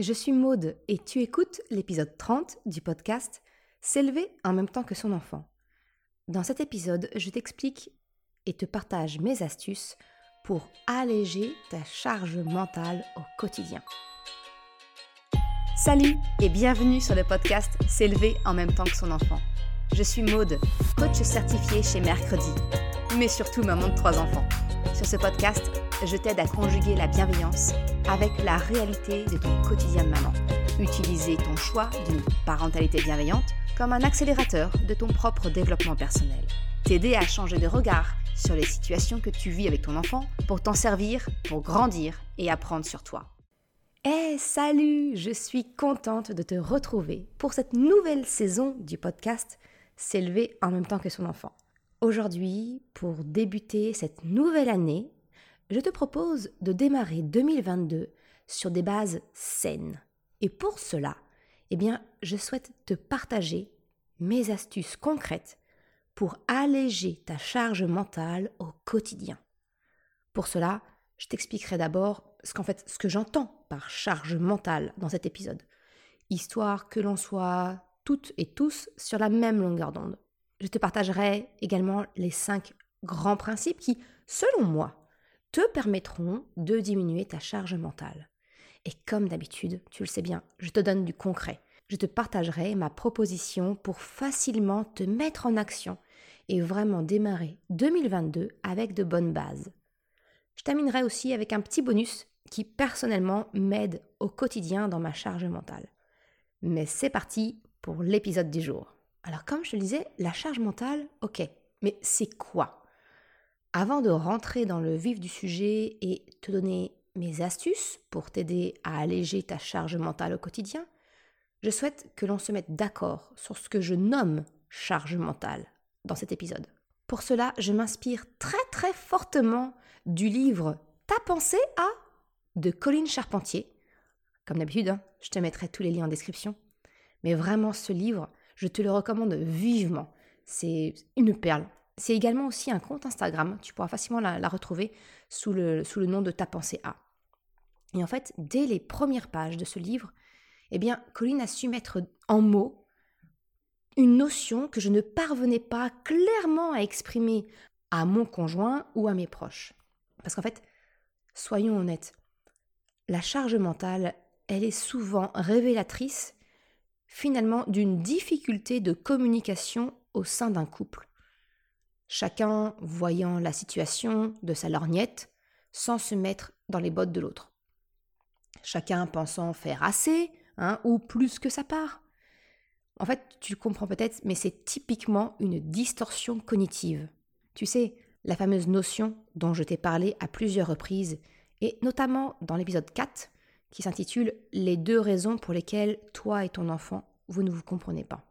Je suis Maude et tu écoutes l'épisode 30 du podcast S'élever en même temps que son enfant. Dans cet épisode, je t'explique et te partage mes astuces pour alléger ta charge mentale au quotidien. Salut et bienvenue sur le podcast S'élever en même temps que son enfant. Je suis Maude, coach certifié chez Mercredi, mais surtout maman de trois enfants. Sur ce podcast, je t'aide à conjuguer la bienveillance avec la réalité de ton quotidien de maman. Utiliser ton choix d'une parentalité bienveillante comme un accélérateur de ton propre développement personnel. T'aider à changer de regard sur les situations que tu vis avec ton enfant pour t'en servir, pour grandir et apprendre sur toi. Eh salut, je suis contente de te retrouver pour cette nouvelle saison du podcast S'élever en même temps que son enfant. Aujourd'hui, pour débuter cette nouvelle année, je te propose de démarrer 2022 sur des bases saines. Et pour cela, eh bien, je souhaite te partager mes astuces concrètes pour alléger ta charge mentale au quotidien. Pour cela, je t'expliquerai d'abord ce ce que j'entends par charge mentale dans cet épisode, histoire que l'on soit toutes et tous sur la même longueur d'onde. Je te partagerai également les cinq grands principes qui, selon moi, te permettront de diminuer ta charge mentale. Et comme d'habitude, tu le sais bien, je te donne du concret. Je te partagerai ma proposition pour facilement te mettre en action et vraiment démarrer 2022 avec de bonnes bases. Je terminerai aussi avec un petit bonus qui personnellement m'aide au quotidien dans ma charge mentale. Mais c'est parti pour l'épisode du jour. Alors comme je te le disais, la charge mentale, ok, mais c'est quoi? Avant de rentrer dans le vif du sujet et te donner mes astuces pour t'aider à alléger ta charge mentale au quotidien, je souhaite que l'on se mette d'accord sur ce que je nomme charge mentale dans cet épisode. Pour cela, je m'inspire très très fortement du livre Ta pensée à de Colline Charpentier. Comme d'habitude, hein, je te mettrai tous les liens en description. Mais vraiment, ce livre, je te le recommande vivement. C'est une perle. C'est également aussi un compte Instagram. Tu pourras facilement la, retrouver sous le, sous le nom de Ta pensée A. Et en fait, dès les premières pages de ce livre, eh bien, Colline a su mettre en mots une notion que je ne parvenais pas clairement à exprimer à mon conjoint ou à mes proches. Parce qu'en fait, soyons honnêtes, la charge mentale, elle est souvent révélatrice finalement d'une difficulté de communication au sein d'un couple. Chacun voyant la situation de sa lorgnette sans se mettre dans les bottes de l'autre. Chacun pensant faire assez hein, ou plus que sa part. En fait, tu comprends peut-être, mais c'est typiquement une distorsion cognitive. Tu sais, la fameuse notion dont je t'ai parlé à plusieurs reprises, et notamment dans l'épisode 4, qui s'intitule Les deux raisons pour lesquelles toi et ton enfant, vous ne vous comprenez pas.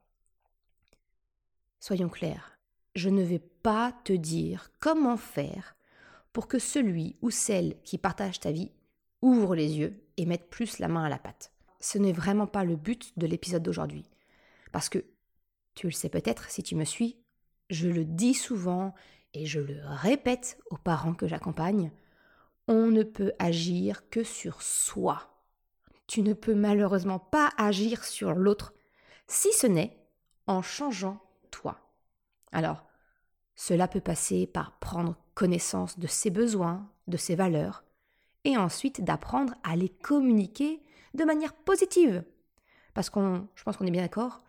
Soyons clairs, je ne vais pas te dire comment faire pour que celui ou celle qui partage ta vie ouvre les yeux et mette plus la main à la pâte. Ce n'est vraiment pas le but de l'épisode d'aujourd'hui. Parce que, tu le sais peut-être si tu me suis, je le dis souvent et je le répète aux parents que j'accompagne, on ne peut agir que sur soi. Tu ne peux malheureusement pas agir sur l'autre, si ce n'est en changeant toi. Alors, cela peut passer par prendre connaissance de ses besoins, de ses valeurs, et ensuite d'apprendre à les communiquer de manière positive. Parce qu'on, je pense qu'on est bien d'accord,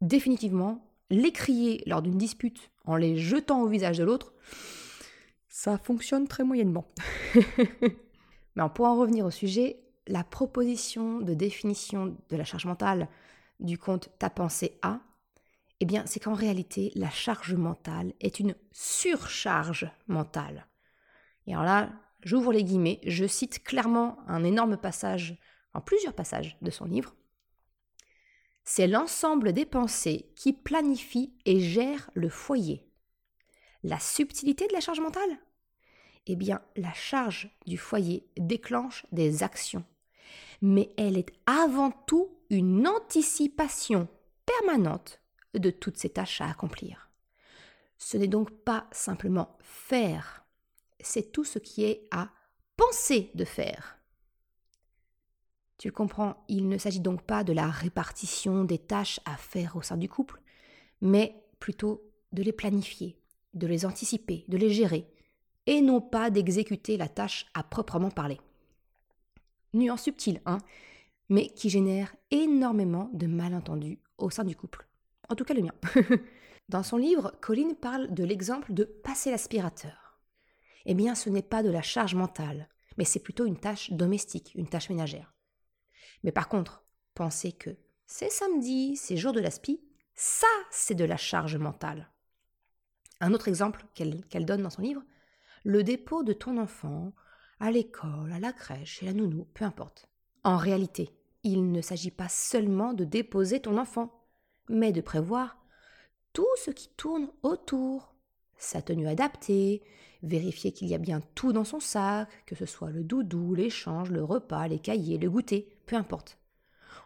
définitivement, les crier lors d'une dispute en les jetant au visage de l'autre, ça fonctionne très moyennement. Mais pour en revenir au sujet, la proposition de définition de la charge mentale du compte Ta pensée A, eh bien, c'est qu'en réalité, la charge mentale est une surcharge mentale. Et alors là, j'ouvre les guillemets, je cite clairement un énorme passage, en plusieurs passages de son livre. C'est l'ensemble des pensées qui planifient et gèrent le foyer. La subtilité de la charge mentale? Eh bien, la charge du foyer déclenche des actions. Mais elle est avant tout une anticipation permanente de toutes ces tâches à accomplir. Ce n'est donc pas simplement faire, c'est tout ce qui est à penser de faire. Tu le comprends, il ne s'agit donc pas de la répartition des tâches à faire au sein du couple, mais plutôt de les planifier, de les anticiper, de les gérer, et non pas d'exécuter la tâche à proprement parler. Nuance subtile, hein, mais qui génère énormément de malentendus au sein du couple. En tout cas le mien. Dans son livre, Colline parle de l'exemple de passer l'aspirateur. Eh bien, ce n'est pas de la charge mentale, mais c'est plutôt une tâche domestique, une tâche ménagère. Mais par contre, penser que c'est samedi, c'est jour de l'aspi, ça, c'est de la charge mentale. Un autre exemple qu'elle donne dans son livre, le dépôt de ton enfant à l'école, à la crèche, chez la nounou, peu importe. En réalité, il ne s'agit pas seulement de déposer ton enfant, mais de prévoir tout ce qui tourne autour. Sa tenue adaptée, vérifier qu'il y a bien tout dans son sac, que ce soit le doudou, l'échange, le repas, les cahiers, le goûter, peu importe.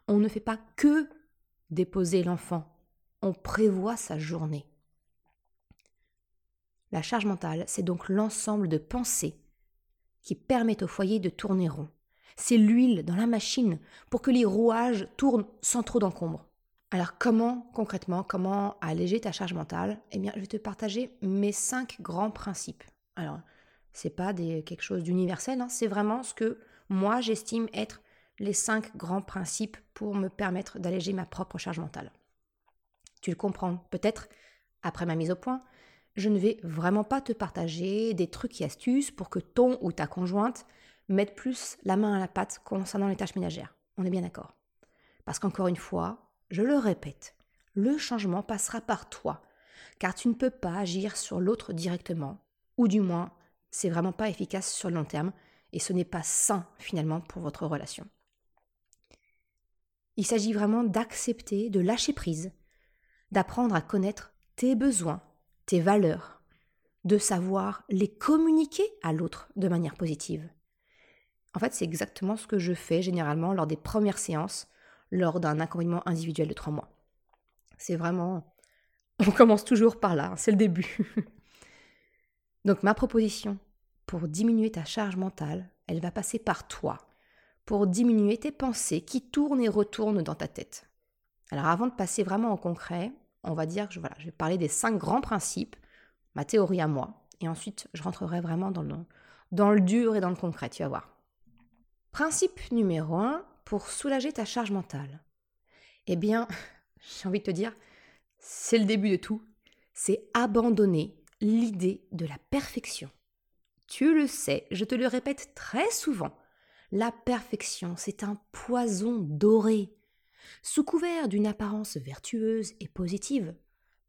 On ne fait pas que déposer l'enfant, on prévoit sa journée. La charge mentale, c'est donc l'ensemble de pensées qui permettent au foyer de tourner rond. C'est l'huile dans la machine pour que les rouages tournent sans trop d'encombre. Alors comment concrètement, comment alléger ta charge mentale? Eh bien, je vais te partager mes cinq grands principes. Alors, c'est pas des, quelque chose d'universel, hein, c'est vraiment ce que moi j'estime être les cinq grands principes pour me permettre d'alléger ma propre charge mentale. Tu le comprends peut-être après ma mise au point, je ne vais vraiment pas te partager des trucs et astuces pour que ton ou ta conjointe mette plus la main à la pâte concernant les tâches ménagères. On est bien d'accord. Parce qu'encore une fois, je le répète, le changement passera par toi, car tu ne peux pas agir sur l'autre directement, ou du moins, c'est vraiment pas efficace sur le long terme, et ce n'est pas sain finalement pour votre relation. Il s'agit vraiment d'accepter, de lâcher prise, d'apprendre à connaître tes besoins, tes valeurs, de savoir les communiquer à l'autre de manière positive. En fait, c'est exactement ce que je fais généralement lors des premières séances, lors d'un accompagnement individuel de trois mois. C'est vraiment... On commence toujours par là, c'est le début. Donc ma proposition pour diminuer ta charge mentale, elle va passer par toi, pour diminuer tes pensées qui tournent et retournent dans ta tête. Alors avant de passer vraiment au concret, on va dire que voilà, je vais parler des cinq grands principes, ma théorie à moi, et ensuite je rentrerai vraiment dans le, dans le dur et dans le concret, tu vas voir. Principe numéro un, pour soulager ta charge mentale. Eh bien, j'ai envie de te dire, c'est le début de tout, c'est abandonner l'idée de la perfection. Tu le sais, je te le répète très souvent, la perfection, c'est un poison doré sous couvert d'une apparence vertueuse et positive,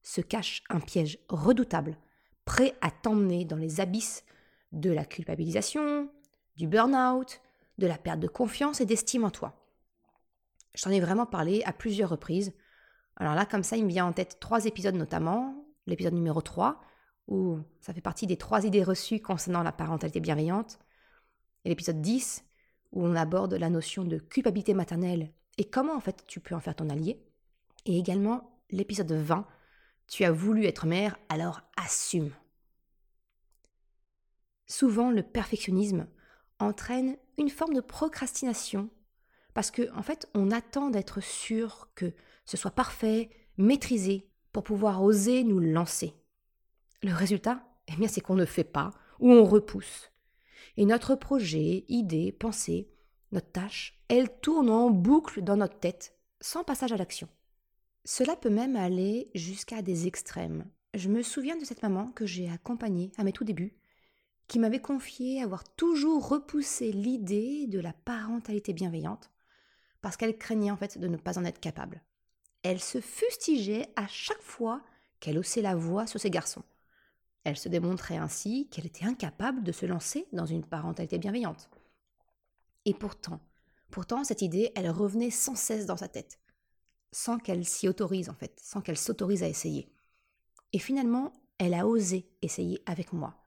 se cache un piège redoutable, prêt à t'emmener dans les abysses de la culpabilisation, du burn-out, de la perte de confiance et d'estime en toi. Je t'en ai vraiment parlé à plusieurs reprises. Alors là, comme ça, il me vient en tête trois épisodes notamment. L'épisode numéro 3, où ça fait partie des trois idées reçues concernant la parentalité bienveillante. Et l'épisode 10, où on aborde la notion de culpabilité maternelle et comment en fait tu peux en faire ton allié. Et également l'épisode 20, tu as voulu être mère, alors assume. Souvent le perfectionnisme entraîne une forme de procrastination parce que en fait on attend d'être sûr que ce soit parfait, maîtrisé pour pouvoir oser nous lancer. Le résultat, eh bien c'est qu'on ne fait pas ou on repousse. Et notre projet, idée, pensée notre tâche, elle tourne en boucle dans notre tête, sans passage à l'action. Cela peut même aller jusqu'à des extrêmes. Je me souviens de cette maman que j'ai accompagnée à mes tout débuts, qui m'avait confié avoir toujours repoussé l'idée de la parentalité bienveillante, parce qu'elle craignait en fait de ne pas en être capable. Elle se fustigeait à chaque fois qu'elle haussait la voix sur ses garçons. Elle se démontrait ainsi qu'elle était incapable de se lancer dans une parentalité bienveillante. Et pourtant, pourtant, cette idée, elle revenait sans cesse dans sa tête, sans qu'elle s'y autorise en fait, sans qu'elle s'autorise à essayer. Et finalement, elle a osé essayer avec moi,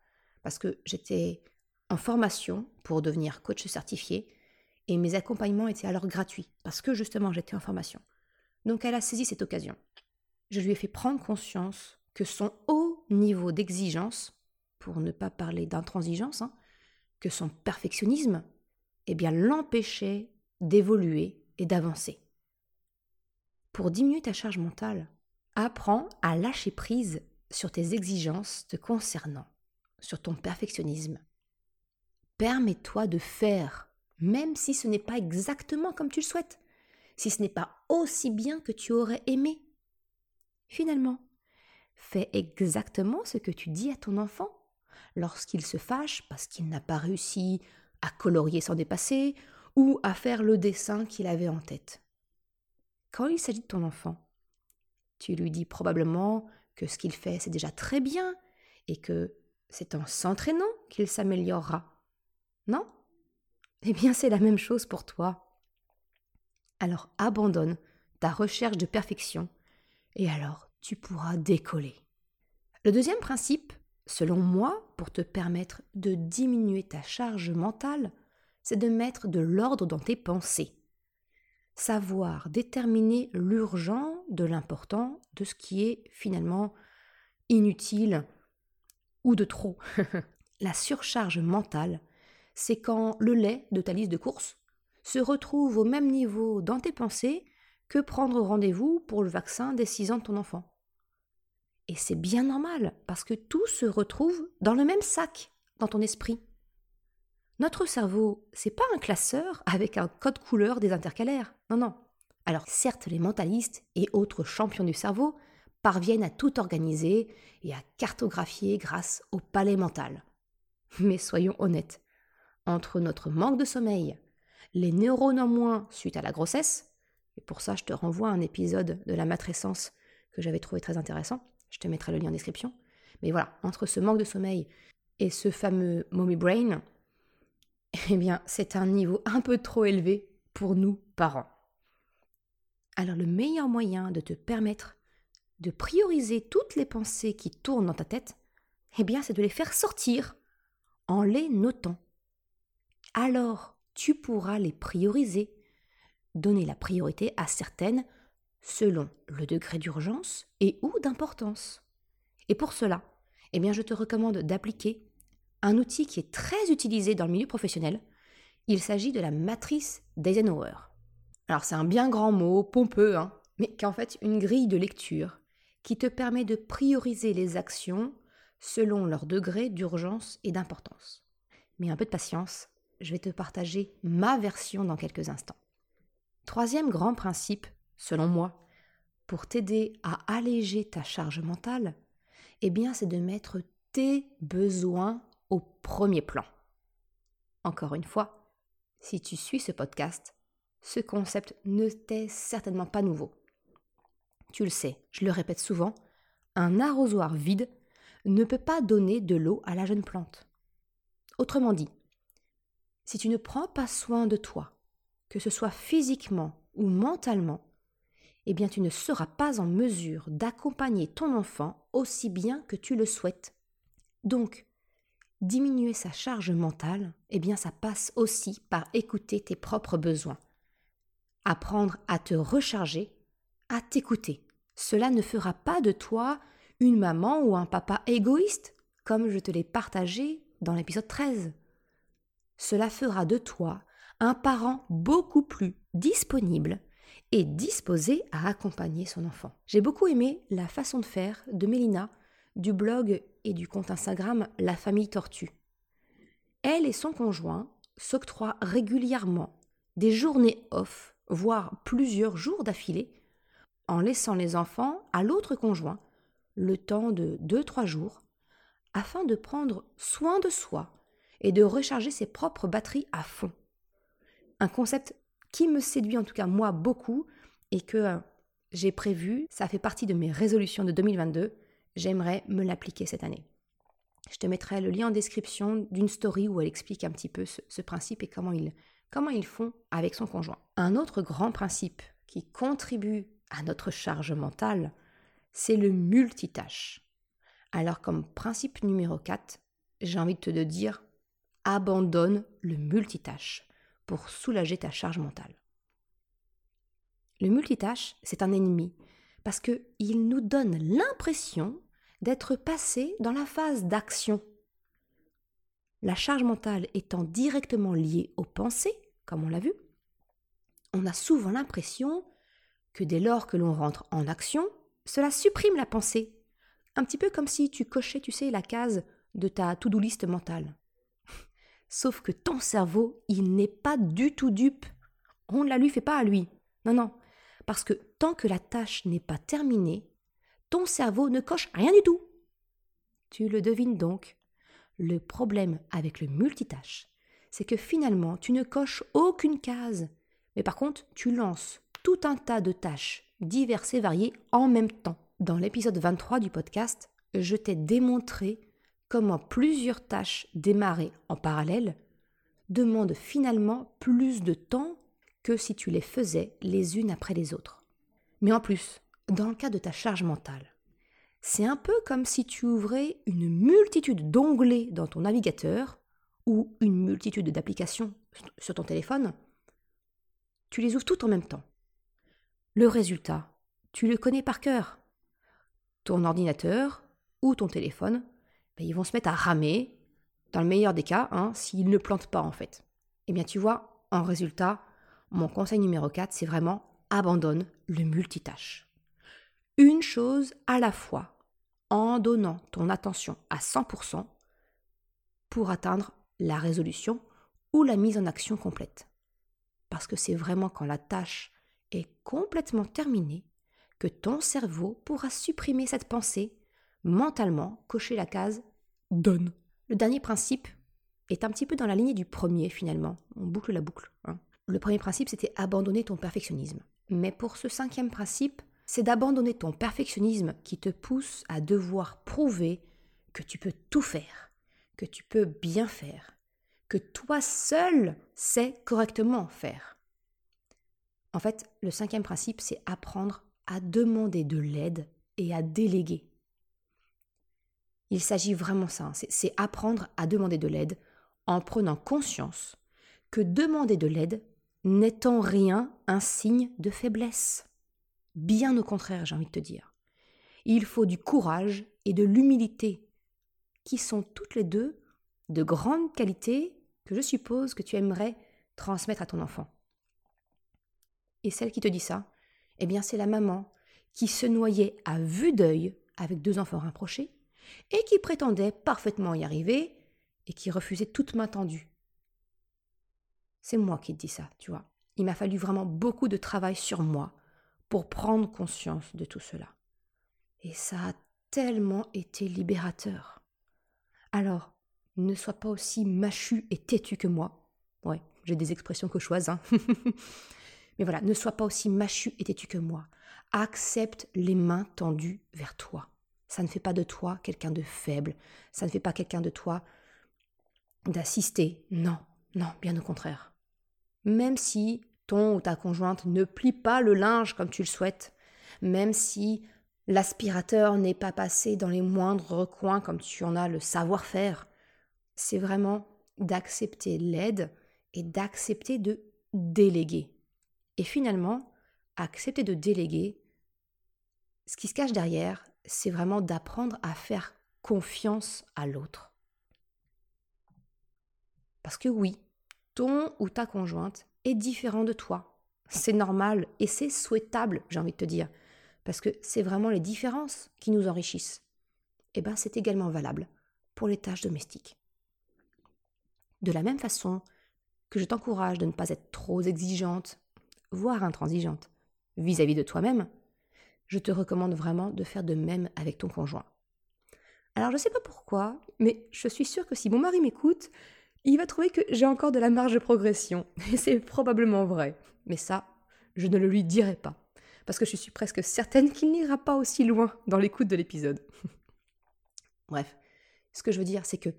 parce que j'étais en formation pour devenir coach certifié, et mes accompagnements étaient alors gratuits, parce que justement j'étais en formation. Donc elle a saisi cette occasion. Je lui ai fait prendre conscience que son haut niveau d'exigence, pour ne pas parler d'intransigeance, hein, que son perfectionnisme eh bien l'empêchait d'évoluer et d'avancer. Pour diminuer ta charge mentale, apprends à lâcher prise sur tes exigences te concernant, sur ton perfectionnisme. Permets-toi de faire, même si ce n'est pas exactement comme tu le souhaites, si ce n'est pas aussi bien que tu aurais aimé. Finalement, fais exactement ce que tu dis à ton enfant lorsqu'il se fâche parce qu'il n'a pas réussi à colorier sans dépasser ou à faire le dessin qu'il avait en tête. Quand il s'agit de ton enfant, tu lui dis probablement que ce qu'il fait c'est déjà très bien et que c'est en s'entraînant qu'il s'améliorera. Non? Eh bien c'est la même chose pour toi. Alors abandonne ta recherche de perfection et alors tu pourras décoller. Le deuxième principe, selon moi, pour te permettre de diminuer ta charge mentale, c'est de mettre de l'ordre dans tes pensées. Savoir déterminer l'urgent de l'important, de ce qui est finalement inutile ou de trop. La surcharge mentale, c'est quand le lait de ta liste de courses se retrouve au même niveau dans tes pensées que prendre rendez-vous pour le vaccin des 6 ans de ton enfant. Et c'est bien normal, parce que tout se retrouve dans le même sac, dans ton esprit. Notre cerveau, c'est pas un classeur avec un code couleur des intercalaires. Non, non. Alors, certes, les mentalistes et autres champions du cerveau parviennent à tout organiser et à cartographier grâce au palais mental. Mais soyons honnêtes, entre notre manque de sommeil, les neurones en moins suite à la grossesse, et pour ça je te renvoie à un épisode de la matrescence que j'avais trouvé très intéressant, je te mettrai le lien en description. Mais voilà, entre ce manque de sommeil et ce fameux mommy brain, eh bien, c'est un niveau un peu trop élevé pour nous, parents. Alors, le meilleur moyen de te permettre de prioriser toutes les pensées qui tournent dans ta tête, eh bien, c'est de les faire sortir en les notant. Alors, tu pourras les prioriser, donner la priorité à certaines selon le degré d'urgence et ou d'importance. Et pour cela, eh bien, je te recommande d'appliquer un outil qui est très utilisé dans le milieu professionnel. Il s'agit de la matrice d'Eisenhower. Alors c'est un bien grand mot, pompeux, hein, mais qui est en fait une grille de lecture qui te permet de prioriser les actions selon leur degré d'urgence et d'importance. Mais un peu de patience, je vais te partager ma version dans quelques instants. Troisième grand principe selon moi, pour t'aider à alléger ta charge mentale, eh bien, c'est de mettre tes besoins au premier plan. Encore une fois, si tu suis ce podcast, ce concept ne t'est certainement pas nouveau. Tu le sais, je le répète souvent, un arrosoir vide ne peut pas donner de l'eau à la jeune plante. Autrement dit, si tu ne prends pas soin de toi, que ce soit physiquement ou mentalement, eh bien tu ne seras pas en mesure d'accompagner ton enfant aussi bien que tu le souhaites. Donc, diminuer sa charge mentale, eh bien ça passe aussi par écouter tes propres besoins. Apprendre à te recharger, à t'écouter. Cela ne fera pas de toi une maman ou un papa égoïste, comme je te l'ai partagé dans l'épisode 13. Cela fera de toi un parent beaucoup plus disponible et disposé à accompagner son enfant. J'ai beaucoup aimé la façon de faire de Mélina du blog et du compte Instagram La famille tortue. Elle et son conjoint s'octroient régulièrement des journées off, voire plusieurs jours d'affilée, en laissant les enfants à l'autre conjoint le temps de 2-3 jours, afin de prendre soin de soi et de recharger ses propres batteries à fond. Un concept qui me séduit en tout cas moi beaucoup et que euh, j'ai prévu, ça fait partie de mes résolutions de 2022, j'aimerais me l'appliquer cette année. Je te mettrai le lien en description d'une story où elle explique un petit peu ce, principe et comment ils, comment ils font avec son conjoint. Un autre grand principe qui contribue à notre charge mentale, c'est le multitâche. Alors comme principe numéro 4, j'ai envie de te dire, abandonne le multitâche pour soulager ta charge mentale. Le multitâche, c'est un ennemi parce qu'il nous donne l'impression d'être passé dans la phase d'action. La charge mentale étant directement liée aux pensées, comme on l'a vu, on a souvent l'impression que dès lors que l'on rentre en action, cela supprime la pensée. Un petit peu comme si tu cochais, tu sais, la case de ta to-do list mentale. Sauf que ton cerveau, il n'est pas du tout dupe. On ne la lui fait pas à lui. Non, non. Parce que tant que la tâche n'est pas terminée, ton cerveau ne coche rien du tout. Tu le devines donc. Le problème avec le multitâche, c'est que finalement, tu ne coches aucune case. Mais par contre, tu lances tout un tas de tâches diverses et variées en même temps. Dans l'épisode 23 du podcast, je t'ai démontré comment plusieurs tâches démarrées en parallèle demandent finalement plus de temps que si tu les faisais les unes après les autres. Mais en plus, dans le cas de ta charge mentale, c'est un peu comme si tu ouvrais une multitude d'onglets dans ton navigateur ou une multitude d'applications sur ton téléphone. Tu les ouvres toutes en même temps. Le résultat, tu le connais par cœur. Ton ordinateur ou ton téléphone, ben, ils vont se mettre à ramer, dans le meilleur des cas, hein, s'ils ne plantent pas en fait. Eh bien tu vois, en résultat, mon conseil numéro 4, c'est vraiment abandonne le multitâche. Une chose à la fois en donnant ton attention à 100% pour atteindre la résolution ou la mise en action complète. Parce que c'est vraiment quand la tâche est complètement terminée que ton cerveau pourra supprimer cette pensée, mentalement cocher la case donne. Le dernier principe est un petit peu dans la lignée du premier finalement. On boucle la boucle. Hein. Le premier principe, c'était abandonner ton perfectionnisme. Mais pour ce cinquième principe, c'est d'abandonner ton perfectionnisme qui te pousse à devoir prouver que tu peux tout faire, que tu peux bien faire, que toi seul sais correctement faire. En fait, le cinquième principe, c'est apprendre à demander de l'aide et à déléguer. Il s'agit vraiment ça, hein. c'est apprendre à demander de l'aide en prenant conscience que demander de l'aide n'est en rien un signe de faiblesse. Bien au contraire, j'ai envie de te dire. Il faut du courage et de l'humilité, qui sont toutes les deux de grandes qualités que je suppose que tu aimerais transmettre à ton enfant. Et celle qui te dit ça, eh bien c'est la maman qui se noyait à vue d'œil avec deux enfants rapprochés et qui prétendait parfaitement y arriver et qui refusait toute main tendue. C'est moi qui te dis ça, tu vois. Il m'a fallu vraiment beaucoup de travail sur moi pour prendre conscience de tout cela. Et ça a tellement été libérateur. Alors, ne sois pas aussi machu et têtu que moi. Ouais, j'ai des expressions que Hein. Mais voilà, ne sois pas aussi machu et têtu que moi. Accepte les mains tendues vers toi. Ça ne fait pas de toi quelqu'un de faible. Ça ne fait pas quelqu'un de toi d'assister. Non, non, bien au contraire. Même si ton ou ta conjointe ne plie pas le linge comme tu le souhaites, même si l'aspirateur n'est pas passé dans les moindres recoins comme tu en as le savoir-faire. C'est vraiment d'accepter l'aide et d'accepter de déléguer. Et finalement, accepter de déléguer, ce qui se cache derrière, c'est vraiment d'apprendre à faire confiance à l'autre. Parce que oui, ton ou ta conjointe est différent de toi. C'est normal et c'est souhaitable, j'ai envie de te dire, parce que c'est vraiment les différences qui nous enrichissent. Et eh bien, c'est également valable pour les tâches domestiques. De la même façon que je t'encourage de ne pas être trop exigeante, voire intransigeante, vis-à-vis de toi-même, je te recommande vraiment de faire de même avec ton conjoint. Alors je ne sais pas pourquoi, mais je suis sûre que si mon mari m'écoute, il va trouver que j'ai encore de la marge de progression. Et c'est probablement vrai. Mais ça, je ne le lui dirai pas. Parce que je suis presque certaine qu'il n'ira pas aussi loin dans l'écoute de l'épisode. Bref, ce que je veux dire, c'est que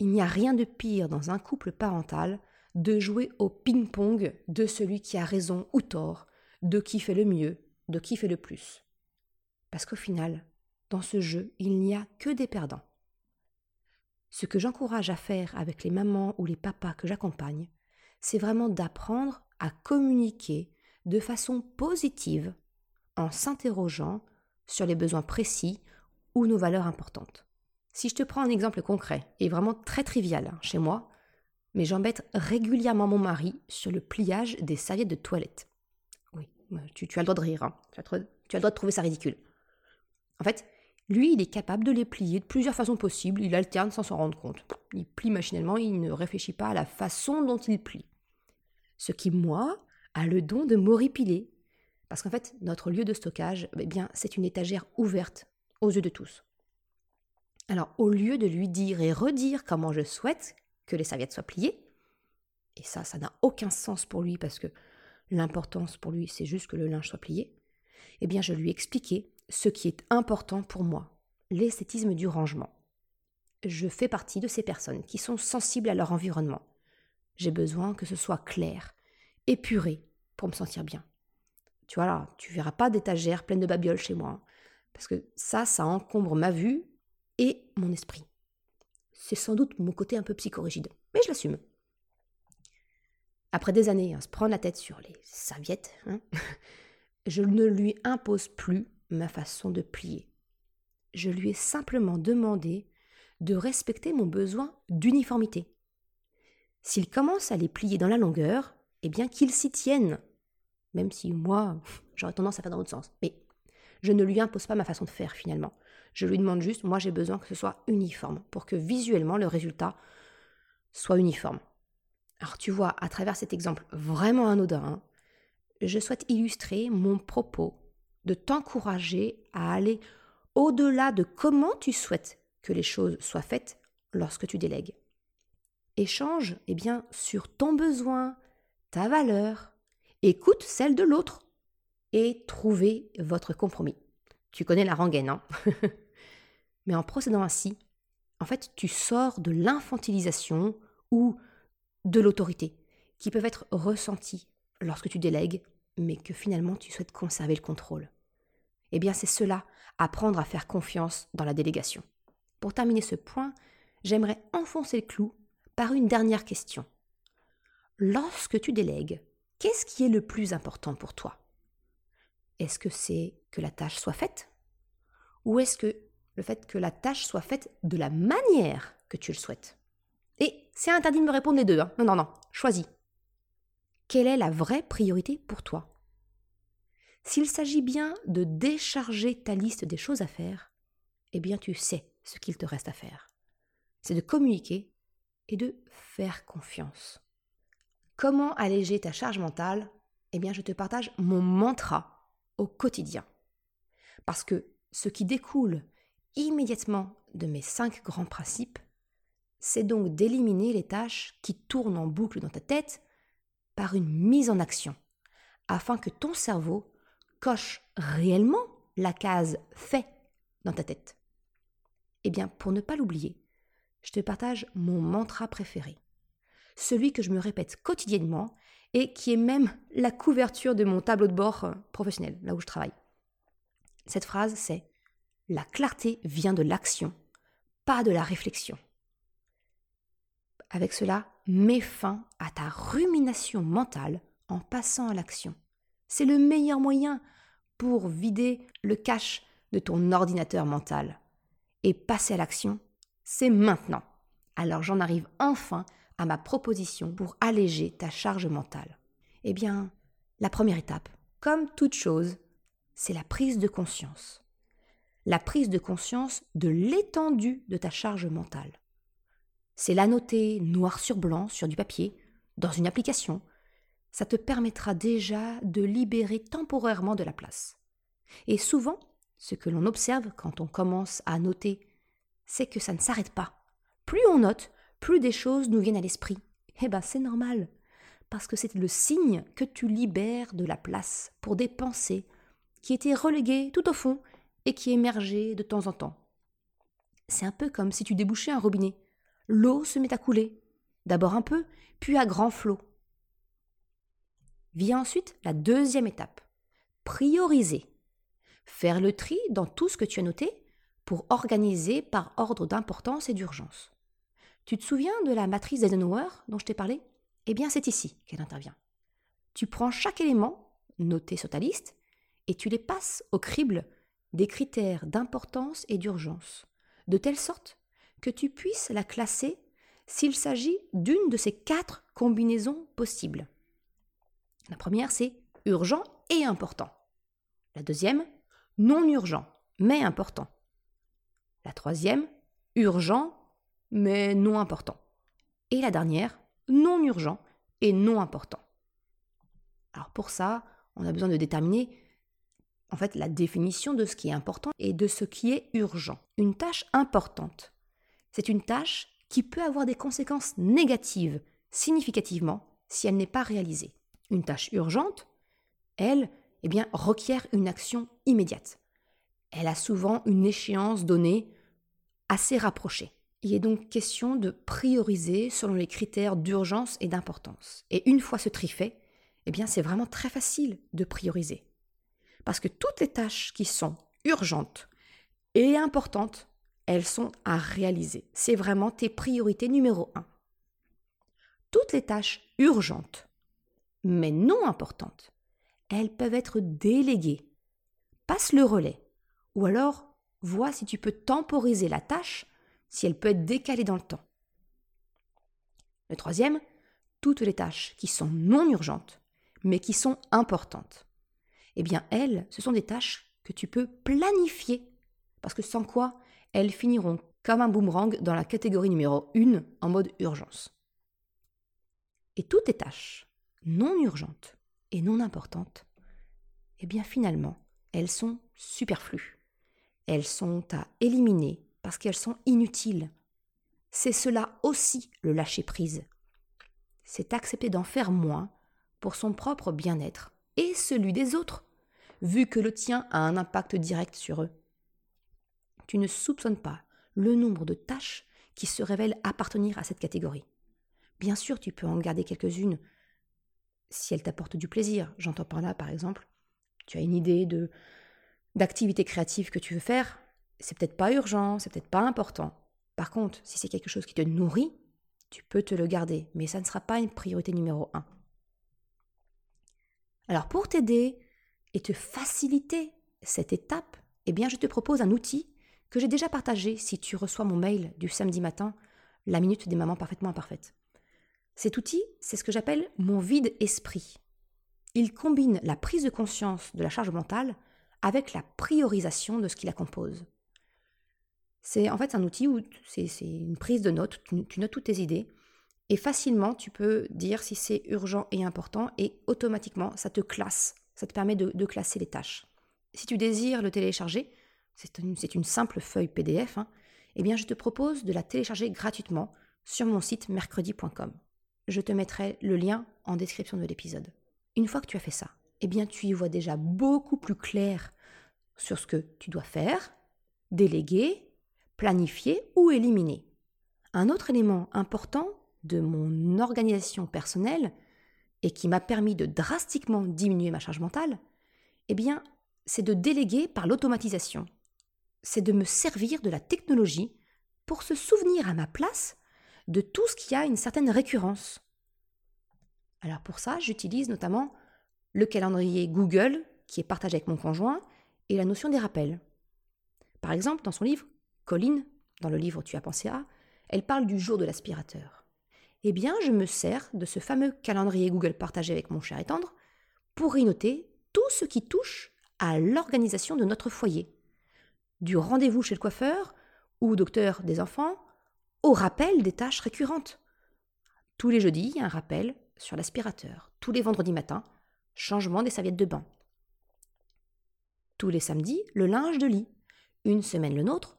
il n'y a rien de pire dans un couple parental de jouer au ping-pong de celui qui a raison ou tort, de qui fait le mieux, de qui fait le plus. Parce qu'au final, dans ce jeu, il n'y a que des perdants. Ce que j'encourage à faire avec les mamans ou les papas que j'accompagne, c'est vraiment d'apprendre à communiquer de façon positive en s'interrogeant sur les besoins précis ou nos valeurs importantes. Si je te prends un exemple concret, et vraiment très trivial hein, chez moi, mais j'embête régulièrement mon mari sur le pliage des serviettes de toilette. Tu, as le droit de rire, hein. tu, as tu as le droit de trouver ça ridicule. En fait, lui, il est capable de les plier de plusieurs façons possibles, il alterne sans s'en rendre compte. Il plie machinalement, il ne réfléchit pas à la façon dont il plie. Ce qui, moi, a le don de m'horripiler. Parce qu'en fait, notre lieu de stockage, eh bien, c'est une étagère ouverte aux yeux de tous. Alors, au lieu de lui dire et redire comment je souhaite que les serviettes soient pliées, et ça, ça n'a aucun sens pour lui parce que l'importance pour lui, c'est juste que le linge soit plié, eh bien, je lui expliquais ce qui est important pour moi, l'esthétisme du rangement. Je fais partie de ces personnes qui sont sensibles à leur environnement. J'ai besoin que ce soit clair, épuré, pour me sentir bien. Tu vois là, tu verras pas d'étagère pleine de babioles chez moi, hein, parce que ça, ça encombre ma vue et mon esprit. C'est sans doute mon côté un peu psychorigide, mais je l'assume. Après des années à se prendre la tête sur les serviettes, hein, je ne lui impose plus ma façon de plier. Je lui ai simplement demandé de respecter mon besoin d'uniformité. S'il commence à les plier dans la longueur, eh bien qu'il s'y tienne. Même si moi, j'aurais tendance à faire dans l'autre sens. Je ne lui impose pas ma façon de faire finalement. Je lui demande juste, moi j'ai besoin que ce soit uniforme pour que visuellement le résultat soit uniforme. Alors tu vois, à travers cet exemple vraiment anodin, hein, je souhaite illustrer mon propos de t'encourager à aller au-delà de comment tu souhaites que les choses soient faites lorsque tu délègues. Échange eh bien, sur ton besoin, ta valeur, écoute celle de l'autre et trouvez votre compromis. Tu connais la rengaine, hein Mais en procédant ainsi, en fait, tu sors de l'infantilisation ou de l'autorité qui peuvent être ressenties lorsque tu délègues, mais que finalement tu souhaites conserver le contrôle. Eh bien, c'est cela, apprendre à faire confiance dans la délégation. Pour terminer ce point, j'aimerais enfoncer le clou par une dernière question. Lorsque tu délègues, qu'est-ce qui est le plus important pour toi? Est-ce que c'est que la tâche soit faite Ou est-ce que le fait que la tâche soit faite de la manière que tu le souhaites? Et c'est interdit de me répondre les deux. Hein. Non, non, non, choisis. Quelle est la vraie priorité pour toi? S'il s'agit bien de décharger ta liste des choses à faire, eh bien tu sais ce qu'il te reste à faire. C'est de communiquer et de faire confiance. Comment alléger ta charge mentale? Eh bien je te partage mon mantra au quotidien. Parce que ce qui découle immédiatement de mes cinq grands principes, c'est donc d'éliminer les tâches qui tournent en boucle dans ta tête par une mise en action, afin que ton cerveau coche réellement la case fait dans ta tête Eh bien, pour ne pas l'oublier, je te partage mon mantra préféré, celui que je me répète quotidiennement et qui est même la couverture de mon tableau de bord euh, professionnel, là où je travaille. Cette phrase, c'est La clarté vient de l'action, pas de la réflexion. Avec cela, mets fin à ta rumination mentale en passant à l'action. C'est le meilleur moyen pour vider le cache de ton ordinateur mental. Et passer à l'action, c'est maintenant. Alors j'en arrive enfin à ma proposition pour alléger ta charge mentale. Eh bien, la première étape, comme toute chose, c'est la prise de conscience. La prise de conscience de l'étendue de ta charge mentale. C'est la noter noir sur blanc sur du papier, dans une application, ça te permettra déjà de libérer temporairement de la place. Et souvent, ce que l'on observe quand on commence à noter, c'est que ça ne s'arrête pas. Plus on note, plus des choses nous viennent à l'esprit. Eh ben c'est normal, parce que c'est le signe que tu libères de la place pour des pensées qui étaient reléguées tout au fond et qui émergeaient de temps en temps. C'est un peu comme si tu débouchais un robinet. L'eau se met à couler, d'abord un peu, puis à grand flot. Vient ensuite la deuxième étape. Prioriser. Faire le tri dans tout ce que tu as noté pour organiser par ordre d'importance et d'urgence. Tu te souviens de la matrice d'Eisenhower dont je t'ai parlé? Eh bien, c'est ici qu'elle intervient. Tu prends chaque élément noté sur ta liste et tu les passes au crible des critères d'importance et d'urgence, de telle sorte que tu puisses la classer s'il s'agit d'une de ces quatre combinaisons possibles. La première, c'est urgent et important. La deuxième, non urgent, mais important. La troisième, urgent, mais non important. Et la dernière, non urgent et non important. Alors pour ça, on a besoin de déterminer en fait la définition de ce qui est important et de ce qui est urgent. Une tâche importante, c'est une tâche qui peut avoir des conséquences négatives significativement si elle n'est pas réalisée. Une tâche urgente, elle, eh bien, requiert une action immédiate. Elle a souvent une échéance donnée assez rapprochée. Il est donc question de prioriser selon les critères d'urgence et d'importance. Et une fois ce tri fait, eh c'est vraiment très facile de prioriser. Parce que toutes les tâches qui sont urgentes et importantes, elles sont à réaliser. C'est vraiment tes priorités numéro un. Toutes les tâches urgentes, mais non importantes, elles peuvent être déléguées. Passe le relais. Ou alors, vois si tu peux temporiser la tâche, si elle peut être décalée dans le temps. Le troisième, toutes les tâches qui sont non urgentes, mais qui sont importantes. Eh bien, elles, ce sont des tâches que tu peux planifier, parce que sans quoi, elles finiront comme un boomerang dans la catégorie numéro 1 en mode urgence. Et toutes les tâches non urgentes et non importantes, eh bien finalement, elles sont superflues. Elles sont à éliminer parce qu'elles sont inutiles. C'est cela aussi le lâcher-prise. C'est accepter d'en faire moins pour son propre bien-être et celui des autres, vu que le tien a un impact direct sur eux. Tu ne soupçonnes pas le nombre de tâches qui se révèlent appartenir à cette catégorie. Bien sûr, tu peux en garder quelques-unes si elles t'apportent du plaisir. J'entends par là, par exemple, tu as une idée d'activité créative que tu veux faire, c'est peut-être pas urgent, c'est peut-être pas important. Par contre, si c'est quelque chose qui te nourrit, tu peux te le garder, mais ça ne sera pas une priorité numéro un. Alors pour t'aider et te faciliter cette étape, eh bien je te propose un outil que j'ai déjà partagé si tu reçois mon mail du samedi matin, la minute des mamans parfaitement imparfaites. Cet outil, c'est ce que j'appelle mon vide esprit. Il combine la prise de conscience de la charge mentale avec la priorisation de ce qui la compose. C'est en fait un outil où c'est une prise de notes, tu notes toutes tes idées, et facilement, tu peux dire si c'est urgent et important et automatiquement, ça te classe. Ça te permet de, classer les tâches. Si tu désires le télécharger, c'est une, simple feuille PDF, hein, eh bien, je te propose de la télécharger gratuitement sur mon site mercredi.com. Je te mettrai le lien en description de l'épisode. Une fois que tu as fait ça, eh bien, tu y vois déjà beaucoup plus clair sur ce que tu dois faire, déléguer, planifier ou éliminer. Un autre élément important de mon organisation personnelle et qui m'a permis de drastiquement diminuer ma charge mentale, eh bien, c'est de déléguer par l'automatisation. C'est de me servir de la technologie pour se souvenir à ma place de tout ce qui a une certaine récurrence. Alors pour ça, j'utilise notamment le calendrier Google qui est partagé avec mon conjoint et la notion des rappels. Par exemple, dans son livre, Colline, dans le livre Tu as pensé à, elle parle du jour de l'aspirateur eh bien, je me sers de ce fameux calendrier Google partagé avec mon cher et tendre pour y noter tout ce qui touche à l'organisation de notre foyer. Du rendez-vous chez le coiffeur ou docteur des enfants au rappel des tâches récurrentes. Tous les jeudis, un rappel sur l'aspirateur. Tous les vendredis matins, changement des serviettes de bain. Tous les samedis, le linge de lit. Une semaine le nôtre,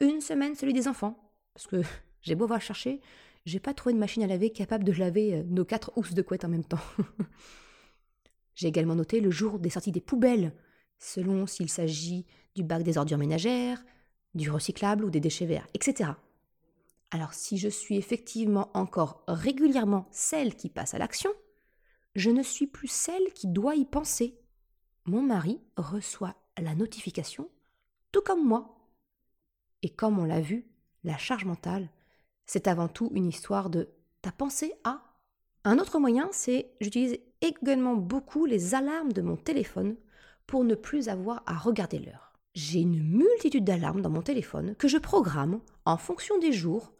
une semaine celui des enfants. Parce que j'ai beau voir chercher, j'ai pas trouvé de machine à laver capable de laver euh, nos quatre housses de couette en même temps. j'ai également noté le jour des sorties des poubelles, selon s'il s'agit du bac des ordures ménagères, du recyclable ou des déchets verts, etc. Alors si je suis effectivement encore régulièrement celle qui passe à l'action, je ne suis plus celle qui doit y penser. Mon mari reçoit la notification, tout comme moi. Et comme on l'a vu, la charge mentale c'est avant tout une histoire de t'as pensé à Un autre moyen, c'est j'utilise également beaucoup les alarmes de mon téléphone pour ne plus avoir à regarder l'heure. J'ai une multitude d'alarmes dans mon téléphone que je programme en fonction des jours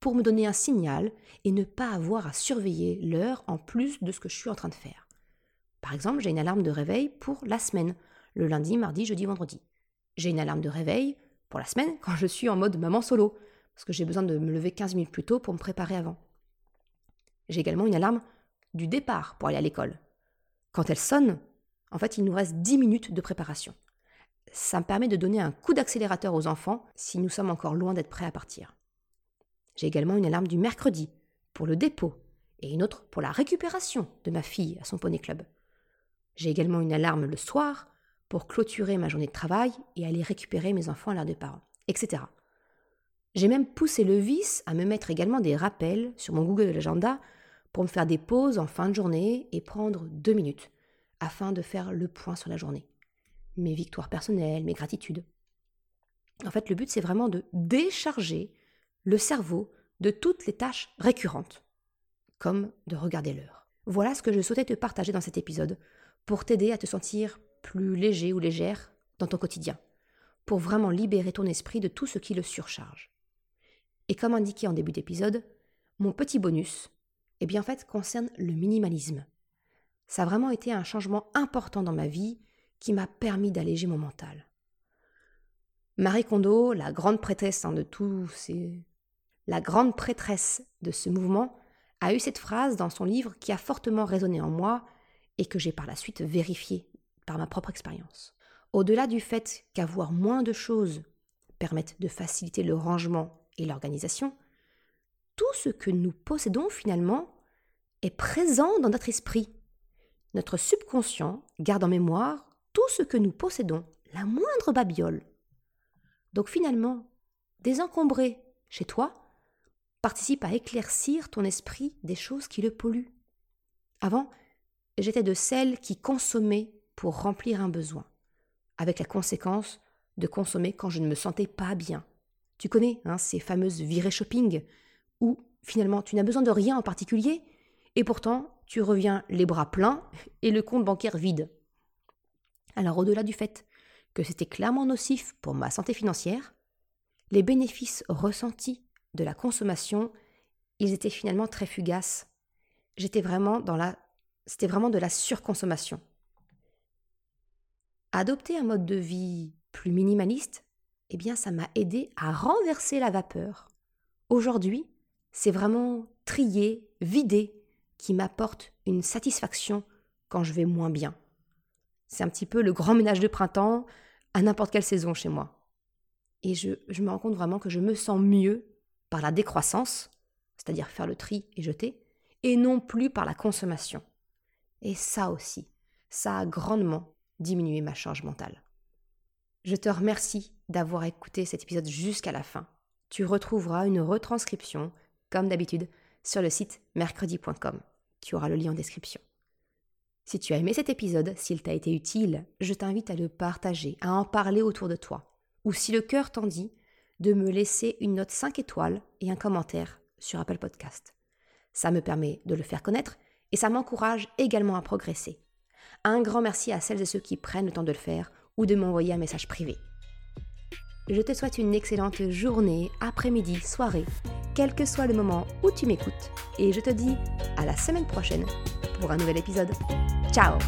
pour me donner un signal et ne pas avoir à surveiller l'heure en plus de ce que je suis en train de faire. Par exemple, j'ai une alarme de réveil pour la semaine, le lundi, mardi, jeudi, vendredi. J'ai une alarme de réveil la semaine quand je suis en mode maman solo, parce que j'ai besoin de me lever 15 minutes plus tôt pour me préparer avant. J'ai également une alarme du départ pour aller à l'école. Quand elle sonne, en fait, il nous reste 10 minutes de préparation. Ça me permet de donner un coup d'accélérateur aux enfants si nous sommes encore loin d'être prêts à partir. J'ai également une alarme du mercredi pour le dépôt et une autre pour la récupération de ma fille à son poney club. J'ai également une alarme le soir pour clôturer ma journée de travail et aller récupérer mes enfants à l'heure de parents, etc. J'ai même poussé le vice à me mettre également des rappels sur mon Google Agenda pour me faire des pauses en fin de journée et prendre deux minutes afin de faire le point sur la journée. Mes victoires personnelles, mes gratitudes. En fait, le but, c'est vraiment de décharger le cerveau de toutes les tâches récurrentes, comme de regarder l'heure. Voilà ce que je souhaitais te partager dans cet épisode pour t'aider à te sentir plus léger ou légère dans ton quotidien, pour vraiment libérer ton esprit de tout ce qui le surcharge. Et comme indiqué en début d'épisode, mon petit bonus, eh bien en fait, concerne le minimalisme. Ça a vraiment été un changement important dans ma vie qui m'a permis d'alléger mon mental. Marie Kondo, la grande prêtresse hein, de tous ces... la grande prêtresse de ce mouvement, a eu cette phrase dans son livre qui a fortement résonné en moi et que j'ai par la suite vérifiée par ma propre expérience. Au-delà du fait qu'avoir moins de choses permette de faciliter le rangement et l'organisation, tout ce que nous possédons finalement est présent dans notre esprit. Notre subconscient garde en mémoire tout ce que nous possédons, la moindre babiole. Donc finalement, désencombrer chez toi participe à éclaircir ton esprit des choses qui le polluent. Avant, j'étais de celles qui consommaient pour remplir un besoin, avec la conséquence de consommer quand je ne me sentais pas bien. Tu connais hein, ces fameuses virées shopping où finalement tu n'as besoin de rien en particulier et pourtant tu reviens les bras pleins et le compte bancaire vide. Alors au-delà du fait que c'était clairement nocif pour ma santé financière, les bénéfices ressentis de la consommation, ils étaient finalement très fugaces. J'étais vraiment dans la c'était vraiment de la surconsommation. Adopter un mode de vie plus minimaliste, eh bien ça m'a aidé à renverser la vapeur. Aujourd'hui, c'est vraiment trier, vider qui m'apporte une satisfaction quand je vais moins bien. C'est un petit peu le grand ménage de printemps à n'importe quelle saison chez moi. Et je, je me rends compte vraiment que je me sens mieux par la décroissance, c'est-à-dire faire le tri et jeter, et non plus par la consommation. Et ça aussi, ça a grandement diminué ma charge mentale. Je te remercie d'avoir écouté cet épisode jusqu'à la fin. Tu retrouveras une retranscription, comme d'habitude, sur le site mercredi.com. Tu auras le lien en description. Si tu as aimé cet épisode, s'il t'a été utile, je t'invite à le partager, à en parler autour de toi. Ou si le cœur t'en dit, de me laisser une note 5 étoiles et un commentaire sur Apple Podcast. Ça me permet de le faire connaître et ça m'encourage également à progresser. Un grand merci à celles et ceux qui prennent le temps de le faire ou de m'envoyer un message privé. Je te souhaite une excellente journée, après-midi, soirée, quel que soit le moment où tu m'écoutes, et je te dis à la semaine prochaine pour un nouvel épisode. Ciao